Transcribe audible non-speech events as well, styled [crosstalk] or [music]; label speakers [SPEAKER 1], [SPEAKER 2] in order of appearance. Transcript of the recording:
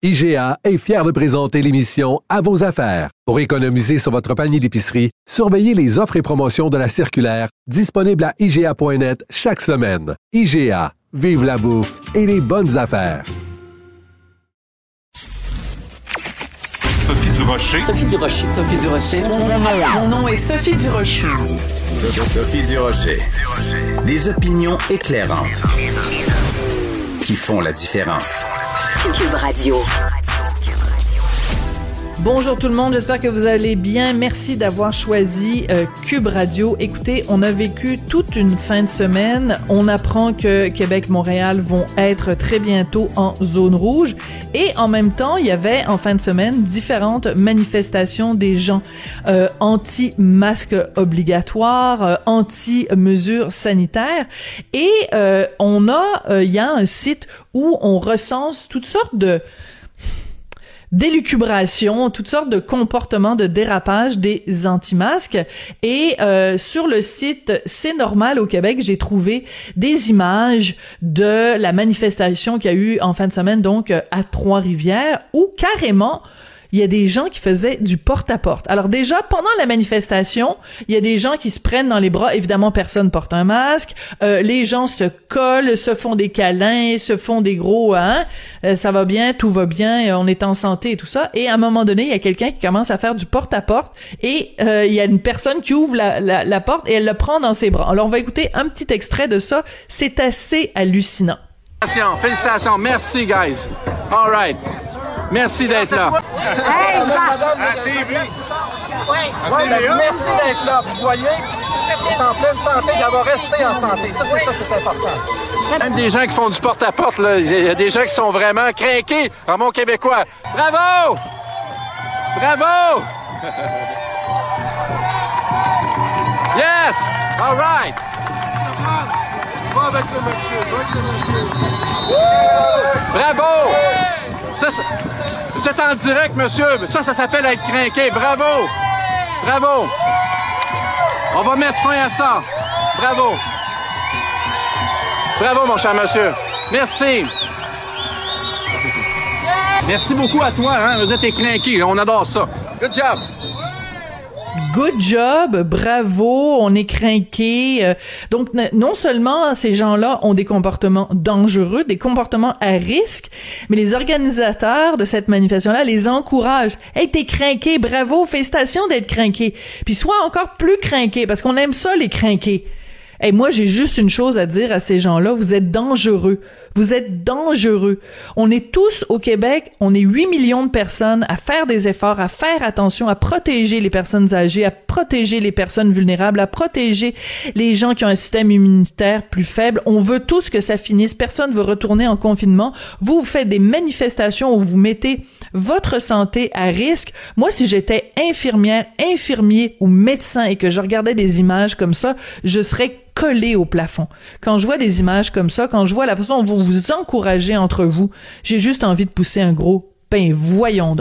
[SPEAKER 1] IGA est fier de présenter l'émission À vos affaires. Pour économiser sur votre panier d'épicerie, surveillez les offres et promotions de la circulaire disponible à IGA.net chaque semaine. IGA, vive la bouffe et les bonnes affaires.
[SPEAKER 2] Sophie Durocher.
[SPEAKER 3] Sophie Durocher. Sophie Durocher.
[SPEAKER 4] Mon nom est Sophie Durocher.
[SPEAKER 5] Sophie Durocher. Des opinions éclairantes qui font la différence.
[SPEAKER 6] Cube Radio.
[SPEAKER 4] Bonjour tout le monde, j'espère que vous allez bien. Merci d'avoir choisi euh, Cube Radio. Écoutez, on a vécu toute une fin de semaine. On apprend que Québec-Montréal vont être très bientôt en zone rouge. Et en même temps, il y avait en fin de semaine différentes manifestations des gens euh, anti-masques obligatoires, euh, anti-mesures sanitaires. Et euh, on a, il y a un site où on recense toutes sortes de d'élucubration, toutes sortes de comportements de dérapage des anti-masques. Et euh, sur le site C'est normal au Québec, j'ai trouvé des images de la manifestation qu'il y a eu en fin de semaine, donc à Trois-Rivières, où carrément il y a des gens qui faisaient du porte-à-porte. Alors déjà, pendant la manifestation, il y a des gens qui se prennent dans les bras. Évidemment, personne porte un masque. Euh, les gens se collent, se font des câlins, se font des gros hein, euh, ça va bien, tout va bien, on est en santé et tout ça. Et à un moment donné, il y a quelqu'un qui commence à faire du porte-à-porte et euh, il y a une personne qui ouvre la, la, la porte et elle le prend dans ses bras. Alors on va écouter un petit extrait de ça. C'est assez hallucinant.
[SPEAKER 7] Félicitations, félicitations, merci guys. All right. Merci d'être là.
[SPEAKER 8] Hey, merci d'être là. Vous voyez, elle est en pleine santé, va rester en santé. Ça, c'est ça qui est important.
[SPEAKER 7] Même des gens qui font du porte-à-porte, il y a des gens qui sont vraiment craqués en mon québécois. Bravo! Bravo! [laughs] Yes! All right!
[SPEAKER 8] Va avec le monsieur, va avec le monsieur.
[SPEAKER 7] Bravo! Êtes en direct, monsieur. Ça, ça s'appelle être craqué. Bravo! Bravo! On va mettre fin à ça. Bravo! Bravo, mon cher monsieur. Merci. Merci beaucoup à toi. Hein? Vous êtes. On adore ça. Good job.
[SPEAKER 4] Good job, bravo, on est craqué. Euh, Donc non seulement ces gens-là ont des comportements dangereux, des comportements à risque, mais les organisateurs de cette manifestation-là les encouragent. Hey, t'es craqué, bravo, félicitations d'être craqué. Puis sois encore plus craqué parce qu'on aime ça les craqués. Et moi, j'ai juste une chose à dire à ces gens-là. Vous êtes dangereux. Vous êtes dangereux. On est tous au Québec, on est 8 millions de personnes à faire des efforts, à faire attention, à protéger les personnes âgées, à protéger les personnes vulnérables, à protéger les gens qui ont un système immunitaire plus faible. On veut tous que ça finisse. Personne veut retourner en confinement. Vous, vous faites des manifestations où vous mettez votre santé à risque. Moi, si j'étais infirmière, infirmier ou médecin et que je regardais des images comme ça, je serais collé au plafond. Quand je vois des images comme ça, quand je vois la façon dont vous vous encouragez entre vous, j'ai juste envie de pousser un gros ben voyons donc.